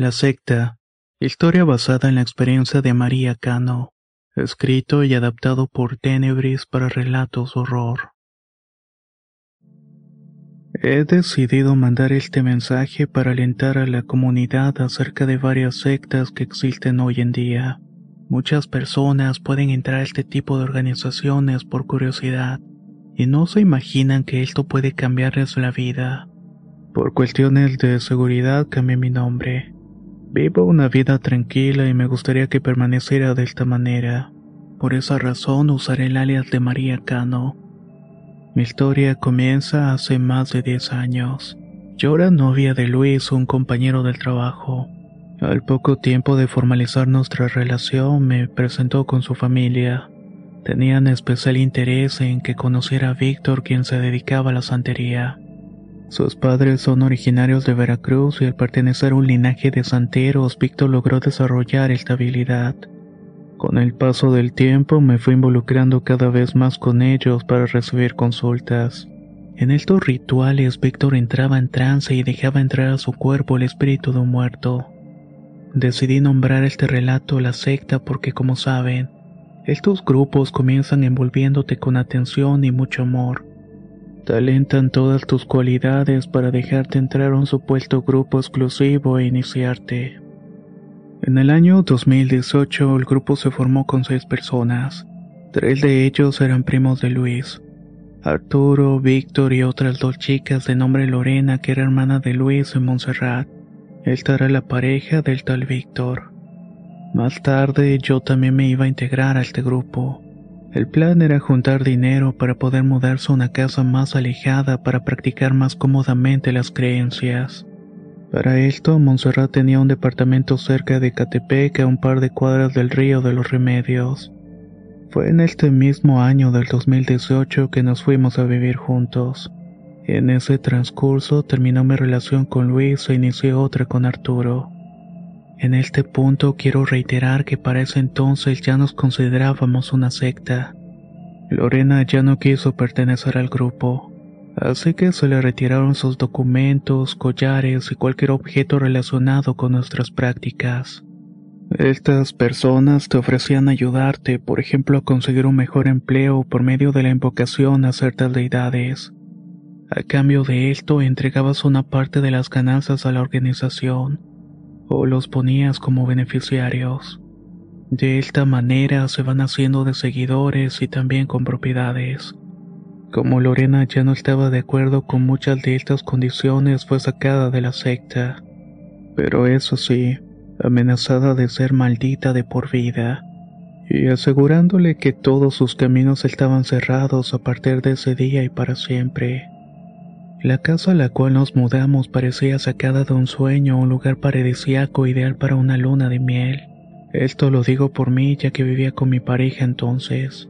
La secta. Historia basada en la experiencia de María Cano. Escrito y adaptado por Tenebris para relatos horror. He decidido mandar este mensaje para alentar a la comunidad acerca de varias sectas que existen hoy en día. Muchas personas pueden entrar a este tipo de organizaciones por curiosidad y no se imaginan que esto puede cambiarles la vida. Por cuestiones de seguridad cambié mi nombre. Vivo una vida tranquila y me gustaría que permaneciera de esta manera. Por esa razón usaré el alias de María Cano. Mi historia comienza hace más de 10 años. Yo era novia de Luis, un compañero del trabajo. Al poco tiempo de formalizar nuestra relación me presentó con su familia. Tenían especial interés en que conociera a Víctor quien se dedicaba a la santería. Sus padres son originarios de Veracruz y al pertenecer a un linaje de santeros, Víctor logró desarrollar esta habilidad. Con el paso del tiempo me fui involucrando cada vez más con ellos para recibir consultas. En estos rituales Víctor entraba en trance y dejaba entrar a su cuerpo el espíritu de un muerto. Decidí nombrar este relato la secta porque como saben, estos grupos comienzan envolviéndote con atención y mucho amor. Te alentan todas tus cualidades para dejarte entrar a un supuesto grupo exclusivo e iniciarte. En el año 2018 el grupo se formó con seis personas. Tres de ellos eran primos de Luis. Arturo, Víctor y otras dos chicas de nombre Lorena que era hermana de Luis y Montserrat. Esta era la pareja del tal Víctor. Más tarde yo también me iba a integrar a este grupo. El plan era juntar dinero para poder mudarse a una casa más alejada para practicar más cómodamente las creencias. Para esto, Montserrat tenía un departamento cerca de Catepec a un par de cuadras del río de los Remedios. Fue en este mismo año del 2018 que nos fuimos a vivir juntos. En ese transcurso terminó mi relación con Luis e inicié otra con Arturo. En este punto quiero reiterar que para ese entonces ya nos considerábamos una secta. Lorena ya no quiso pertenecer al grupo, así que se le retiraron sus documentos, collares y cualquier objeto relacionado con nuestras prácticas. Estas personas te ofrecían ayudarte, por ejemplo, a conseguir un mejor empleo por medio de la invocación a ciertas deidades. A cambio de esto, entregabas una parte de las ganancias a la organización o los ponías como beneficiarios. De esta manera se van haciendo de seguidores y también con propiedades. Como Lorena ya no estaba de acuerdo con muchas de estas condiciones, fue sacada de la secta. Pero eso sí, amenazada de ser maldita de por vida, y asegurándole que todos sus caminos estaban cerrados a partir de ese día y para siempre. La casa a la cual nos mudamos parecía sacada de un sueño, un lugar paradisíaco ideal para una luna de miel. Esto lo digo por mí ya que vivía con mi pareja entonces.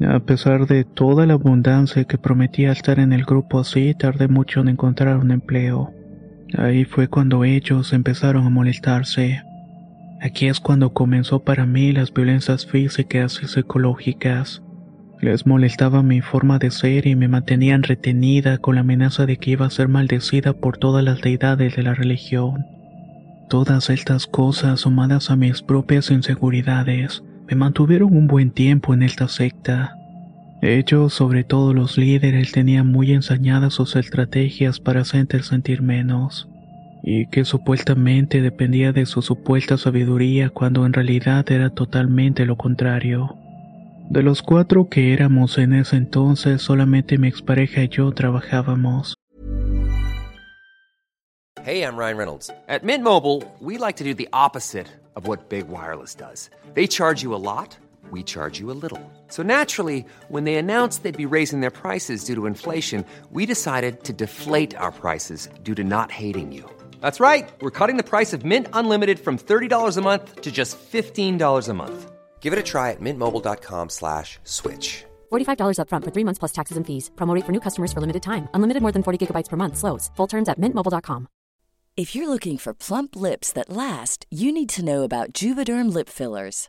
A pesar de toda la abundancia que prometía estar en el grupo así, tardé mucho en encontrar un empleo. Ahí fue cuando ellos empezaron a molestarse. Aquí es cuando comenzó para mí las violencias físicas y psicológicas. Les molestaba mi forma de ser y me mantenían retenida con la amenaza de que iba a ser maldecida por todas las deidades de la religión. Todas estas cosas, sumadas a mis propias inseguridades, me mantuvieron un buen tiempo en esta secta. Ellos, sobre todo los líderes, tenían muy ensañadas sus estrategias para hacer sentir menos, y que supuestamente dependía de su supuesta sabiduría cuando en realidad era totalmente lo contrario. De los cuatro que éramos en ese entonces, solamente mi expareja y yo trabajábamos. Hey, I'm Ryan Reynolds. At Mint Mobile, we like to do the opposite of what Big Wireless does. They charge you a lot, we charge you a little. So naturally, when they announced they'd be raising their prices due to inflation, we decided to deflate our prices due to not hating you. That's right. We're cutting the price of Mint Unlimited from $30 a month to just $15 a month. Give it a try at mintmobile.com slash switch. $45 upfront for three months plus taxes and fees. Promo rate for new customers for limited time. Unlimited more than 40 gigabytes per month. Slows. Full terms at mintmobile.com. If you're looking for plump lips that last, you need to know about Juvederm lip fillers.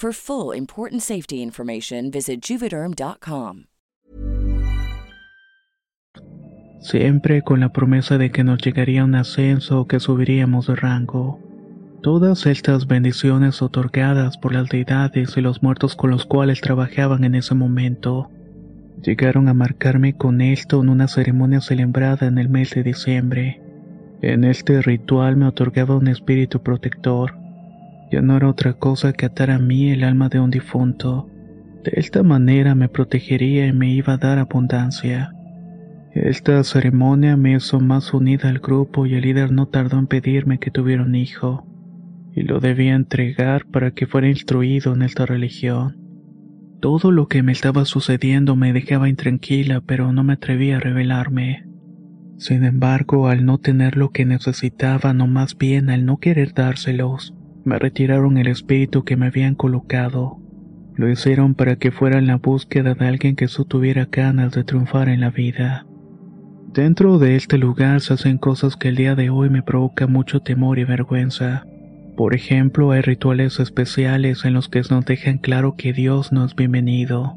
For full important safety information, visit juvederm.com. Siempre con la promesa de que nos llegaría un ascenso o que subiríamos de rango. Todas estas bendiciones otorgadas por las deidades y los muertos con los cuales trabajaban en ese momento llegaron a marcarme con esto en una ceremonia celebrada en el mes de diciembre. En este ritual me otorgaba un espíritu protector. Ya no era otra cosa que atar a mí el alma de un difunto. De esta manera me protegería y me iba a dar abundancia. Esta ceremonia me hizo más unida al grupo y el líder no tardó en pedirme que tuviera un hijo, y lo debía entregar para que fuera instruido en esta religión. Todo lo que me estaba sucediendo me dejaba intranquila, pero no me atrevía a revelarme. Sin embargo, al no tener lo que necesitaba, no más bien al no querer dárselos, me retiraron el espíritu que me habían colocado. Lo hicieron para que fuera en la búsqueda de alguien que tuviera ganas de triunfar en la vida. Dentro de este lugar se hacen cosas que el día de hoy me provocan mucho temor y vergüenza. Por ejemplo, hay rituales especiales en los que nos dejan claro que Dios no es bienvenido.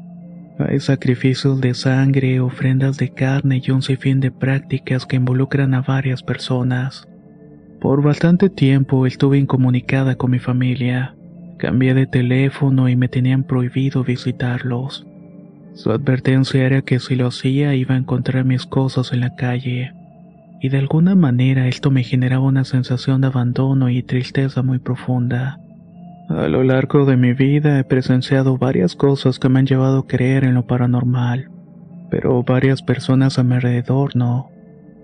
Hay sacrificios de sangre, ofrendas de carne y un sinfín de prácticas que involucran a varias personas. Por bastante tiempo estuve incomunicada con mi familia. Cambié de teléfono y me tenían prohibido visitarlos. Su advertencia era que si lo hacía iba a encontrar mis cosas en la calle. Y de alguna manera esto me generaba una sensación de abandono y tristeza muy profunda. A lo largo de mi vida he presenciado varias cosas que me han llevado a creer en lo paranormal, pero varias personas a mi alrededor no.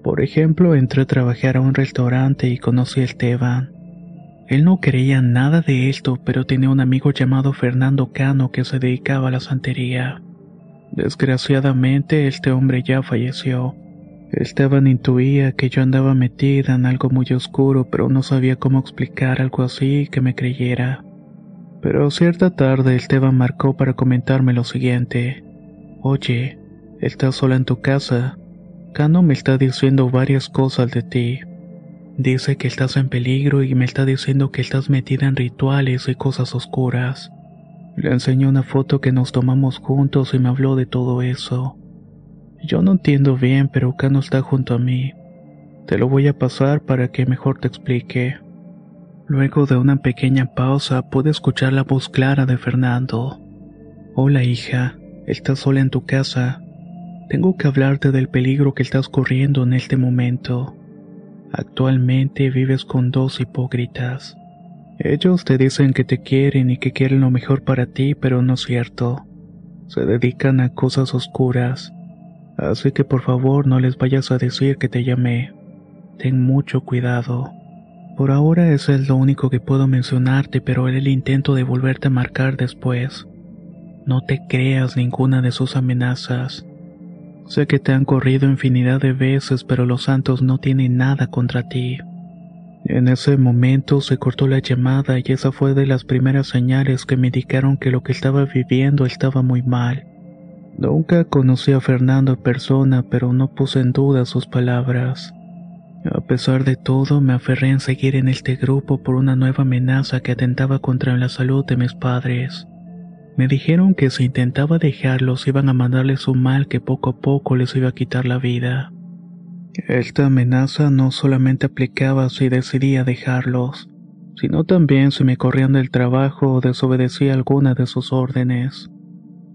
Por ejemplo, entré a trabajar a un restaurante y conocí a Esteban. Él no creía nada de esto, pero tenía un amigo llamado Fernando Cano que se dedicaba a la santería. Desgraciadamente, este hombre ya falleció. Esteban intuía que yo andaba metida en algo muy oscuro, pero no sabía cómo explicar algo así que me creyera. Pero cierta tarde Esteban marcó para comentarme lo siguiente. Oye, ¿estás sola en tu casa? Cano me está diciendo varias cosas de ti. Dice que estás en peligro y me está diciendo que estás metida en rituales y cosas oscuras. Le enseñé una foto que nos tomamos juntos y me habló de todo eso. Yo no entiendo bien, pero Cano está junto a mí. Te lo voy a pasar para que mejor te explique. Luego de una pequeña pausa pude escuchar la voz clara de Fernando. Hola hija, ¿estás sola en tu casa? Tengo que hablarte del peligro que estás corriendo en este momento. Actualmente vives con dos hipócritas. Ellos te dicen que te quieren y que quieren lo mejor para ti, pero no es cierto. Se dedican a cosas oscuras. Así que por favor no les vayas a decir que te llamé. Ten mucho cuidado. Por ahora eso es lo único que puedo mencionarte, pero era el intento de volverte a marcar después. No te creas ninguna de sus amenazas. Sé que te han corrido infinidad de veces, pero los santos no tienen nada contra ti. En ese momento se cortó la llamada y esa fue de las primeras señales que me indicaron que lo que estaba viviendo estaba muy mal. Nunca conocí a Fernando en persona, pero no puse en duda sus palabras. A pesar de todo, me aferré en seguir en este grupo por una nueva amenaza que atentaba contra la salud de mis padres. Me dijeron que si intentaba dejarlos iban a mandarles un mal que poco a poco les iba a quitar la vida. Esta amenaza no solamente aplicaba si decidía dejarlos, sino también si me corrían del trabajo o desobedecía alguna de sus órdenes.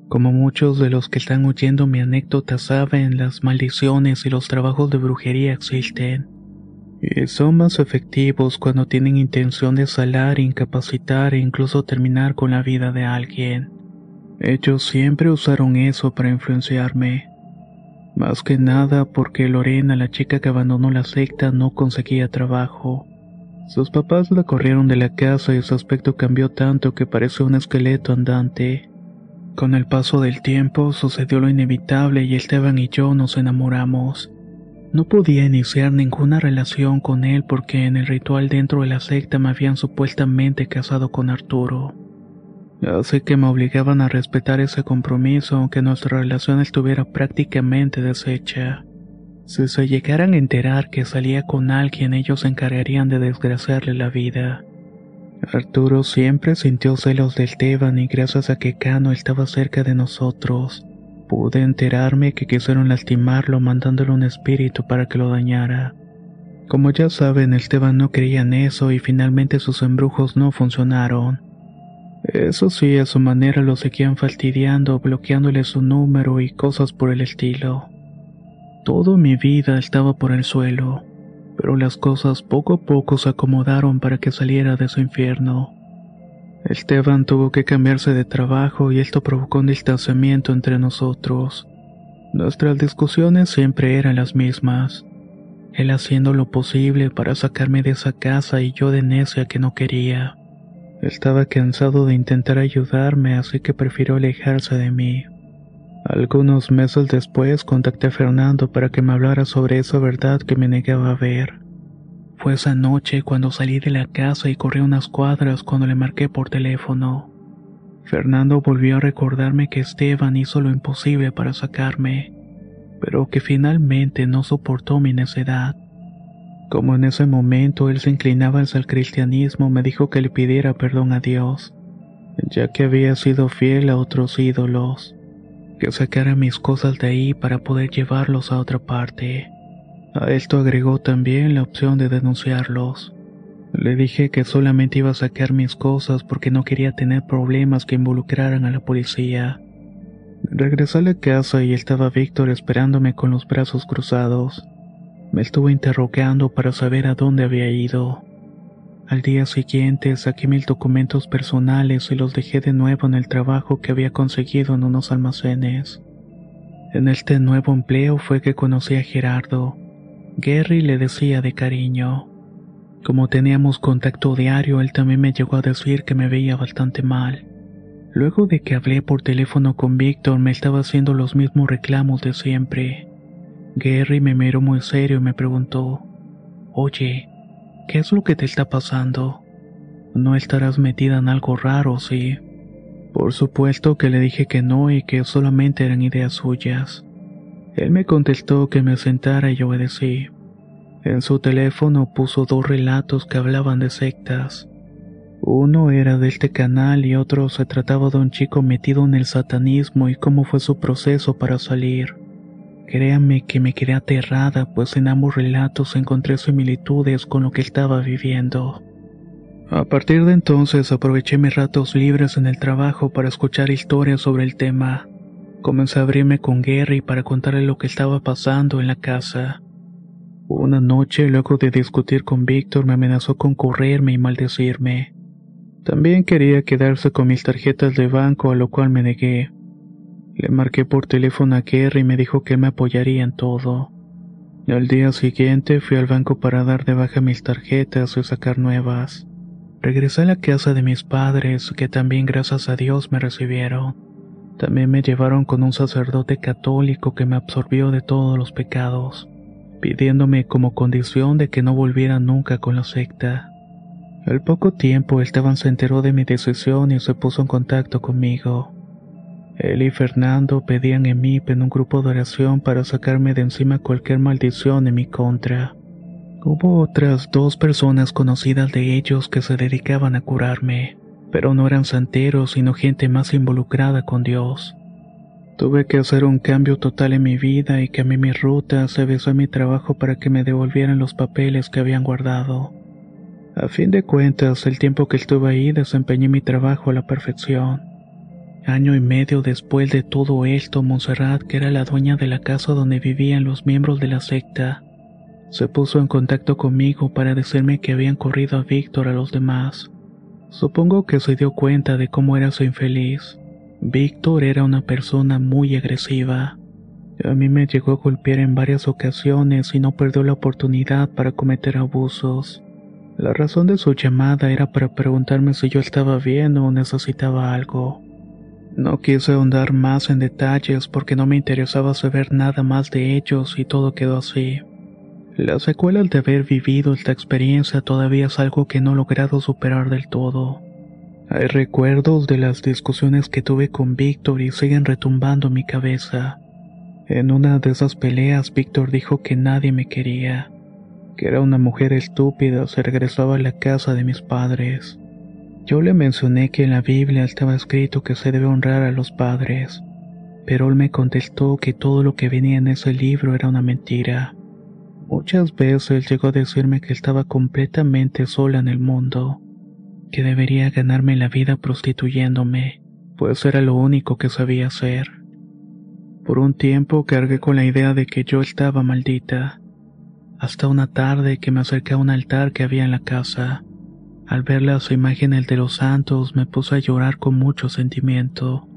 Como muchos de los que están oyendo mi anécdota saben, las maldiciones y los trabajos de brujería existen. Y son más efectivos cuando tienen intención de salar, incapacitar e incluso terminar con la vida de alguien. Ellos siempre usaron eso para influenciarme. Más que nada porque Lorena, la chica que abandonó la secta, no conseguía trabajo. Sus papás la corrieron de la casa y su aspecto cambió tanto que parece un esqueleto andante. Con el paso del tiempo sucedió lo inevitable y Esteban y yo nos enamoramos. No podía iniciar ninguna relación con él porque en el ritual dentro de la secta me habían supuestamente casado con Arturo. Así que me obligaban a respetar ese compromiso aunque nuestra relación estuviera prácticamente deshecha. Si se llegaran a enterar que salía con alguien, ellos se encargarían de desgraciarle la vida. Arturo siempre sintió celos del Teban y gracias a que Cano estaba cerca de nosotros, pude enterarme que quisieron lastimarlo mandándole un espíritu para que lo dañara. Como ya saben, Esteban no creía en eso y finalmente sus embrujos no funcionaron. Eso sí, a su manera lo seguían fastidiando, bloqueándole su número y cosas por el estilo. Todo mi vida estaba por el suelo, pero las cosas poco a poco se acomodaron para que saliera de su infierno. Esteban tuvo que cambiarse de trabajo y esto provocó un distanciamiento entre nosotros. Nuestras discusiones siempre eran las mismas. Él haciendo lo posible para sacarme de esa casa y yo de necia que no quería. Estaba cansado de intentar ayudarme, así que prefirió alejarse de mí. Algunos meses después contacté a Fernando para que me hablara sobre esa verdad que me negaba a ver. Fue esa noche cuando salí de la casa y corrí unas cuadras cuando le marqué por teléfono. Fernando volvió a recordarme que Esteban hizo lo imposible para sacarme, pero que finalmente no soportó mi necedad. Como en ese momento él se inclinaba hacia el cristianismo, me dijo que le pidiera perdón a Dios, ya que había sido fiel a otros ídolos, que sacara mis cosas de ahí para poder llevarlos a otra parte. A esto agregó también la opción de denunciarlos. Le dije que solamente iba a sacar mis cosas porque no quería tener problemas que involucraran a la policía. Regresé a la casa y estaba Víctor esperándome con los brazos cruzados. Me estuvo interrogando para saber a dónde había ido. Al día siguiente saqué mil documentos personales y los dejé de nuevo en el trabajo que había conseguido en unos almacenes. En este nuevo empleo fue que conocí a Gerardo. Gary le decía de cariño. Como teníamos contacto diario, él también me llegó a decir que me veía bastante mal. Luego de que hablé por teléfono con Víctor, me estaba haciendo los mismos reclamos de siempre. Gary me miró muy serio y me preguntó, Oye, ¿qué es lo que te está pasando? ¿No estarás metida en algo raro, sí? Por supuesto que le dije que no y que solamente eran ideas suyas. Él me contestó que me sentara y obedecí. En su teléfono puso dos relatos que hablaban de sectas. Uno era de este canal y otro se trataba de un chico metido en el satanismo y cómo fue su proceso para salir. Créame que me quedé aterrada, pues en ambos relatos encontré similitudes con lo que estaba viviendo. A partir de entonces aproveché mis ratos libres en el trabajo para escuchar historias sobre el tema. Comencé a abrirme con Gary para contarle lo que estaba pasando en la casa. Una noche, luego de discutir con Víctor, me amenazó con correrme y maldecirme. También quería quedarse con mis tarjetas de banco, a lo cual me negué. Le marqué por teléfono a Gary y me dijo que me apoyaría en todo. Al día siguiente fui al banco para dar de baja mis tarjetas y sacar nuevas. Regresé a la casa de mis padres, que también gracias a Dios me recibieron. También me llevaron con un sacerdote católico que me absorbió de todos los pecados. pidiéndome como condición de que no volviera nunca con la secta. Al poco tiempo Esteban se enteró de mi decisión y se puso en contacto conmigo. Él y Fernando pedían en mí en un grupo de oración para sacarme de encima cualquier maldición en mi contra. Hubo otras dos personas conocidas de ellos que se dedicaban a curarme, pero no eran santeros sino gente más involucrada con Dios. Tuve que hacer un cambio total en mi vida y cambié mi ruta, se besó mi trabajo para que me devolvieran los papeles que habían guardado. A fin de cuentas, el tiempo que estuve ahí desempeñé mi trabajo a la perfección. Año y medio después de todo esto, Montserrat, que era la dueña de la casa donde vivían los miembros de la secta, se puso en contacto conmigo para decirme que habían corrido a Víctor a los demás. Supongo que se dio cuenta de cómo era su infeliz. Víctor era una persona muy agresiva. A mí me llegó a golpear en varias ocasiones y no perdió la oportunidad para cometer abusos. La razón de su llamada era para preguntarme si yo estaba bien o necesitaba algo. No quise ahondar más en detalles porque no me interesaba saber nada más de ellos y todo quedó así. La secuela de haber vivido esta experiencia todavía es algo que no he logrado superar del todo. Hay recuerdos de las discusiones que tuve con Víctor y siguen retumbando en mi cabeza. En una de esas peleas Víctor dijo que nadie me quería que era una mujer estúpida, se regresaba a la casa de mis padres. Yo le mencioné que en la Biblia estaba escrito que se debe honrar a los padres, pero él me contestó que todo lo que venía en ese libro era una mentira. Muchas veces llegó a decirme que estaba completamente sola en el mundo, que debería ganarme la vida prostituyéndome, pues era lo único que sabía hacer. Por un tiempo cargué con la idea de que yo estaba maldita hasta una tarde que me acerqué a un altar que había en la casa. Al ver las imágenes de los santos me puse a llorar con mucho sentimiento.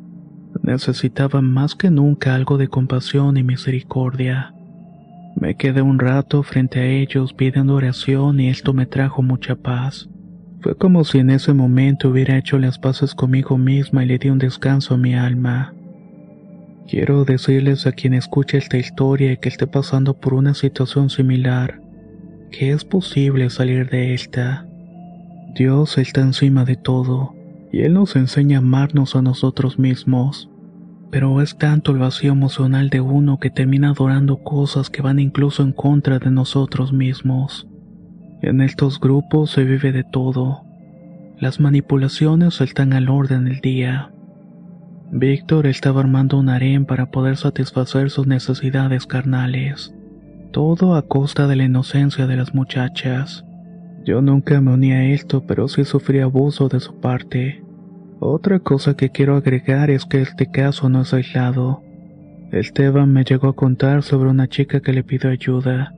Necesitaba más que nunca algo de compasión y misericordia. Me quedé un rato frente a ellos pidiendo oración y esto me trajo mucha paz. Fue como si en ese momento hubiera hecho las paces conmigo misma y le di un descanso a mi alma. Quiero decirles a quien escuche esta historia y que esté pasando por una situación similar, que es posible salir de esta. Dios está encima de todo, y Él nos enseña a amarnos a nosotros mismos. Pero es tanto el vacío emocional de uno que termina adorando cosas que van incluso en contra de nosotros mismos. En estos grupos se vive de todo. Las manipulaciones están al orden del día. Víctor estaba armando un harén para poder satisfacer sus necesidades carnales. Todo a costa de la inocencia de las muchachas. Yo nunca me uní a esto, pero sí sufrí abuso de su parte. Otra cosa que quiero agregar es que este caso no es aislado. Esteban me llegó a contar sobre una chica que le pidió ayuda.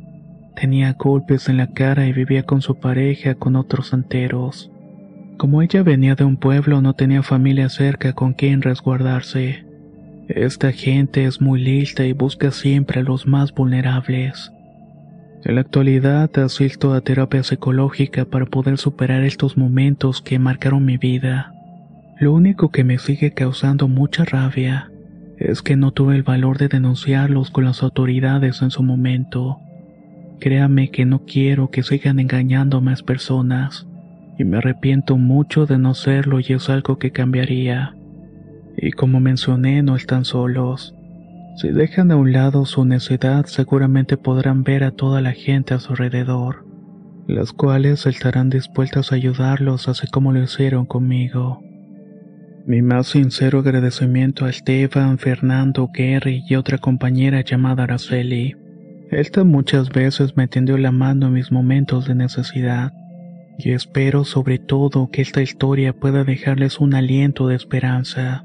Tenía golpes en la cara y vivía con su pareja con otros santeros. Como ella venía de un pueblo no tenía familia cerca con quien resguardarse. Esta gente es muy lista y busca siempre a los más vulnerables. En la actualidad asisto a terapia psicológica para poder superar estos momentos que marcaron mi vida. Lo único que me sigue causando mucha rabia es que no tuve el valor de denunciarlos con las autoridades en su momento. Créame que no quiero que sigan engañando a más personas y me arrepiento mucho de no serlo y es algo que cambiaría. Y como mencioné, no están solos. Si dejan a un lado su necedad, seguramente podrán ver a toda la gente a su alrededor, las cuales estarán dispuestas a ayudarlos así como lo hicieron conmigo. Mi más sincero agradecimiento a Esteban, Fernando, Gary y otra compañera llamada Araceli. Esta muchas veces me tendió la mano en mis momentos de necesidad y espero sobre todo que esta historia pueda dejarles un aliento de esperanza.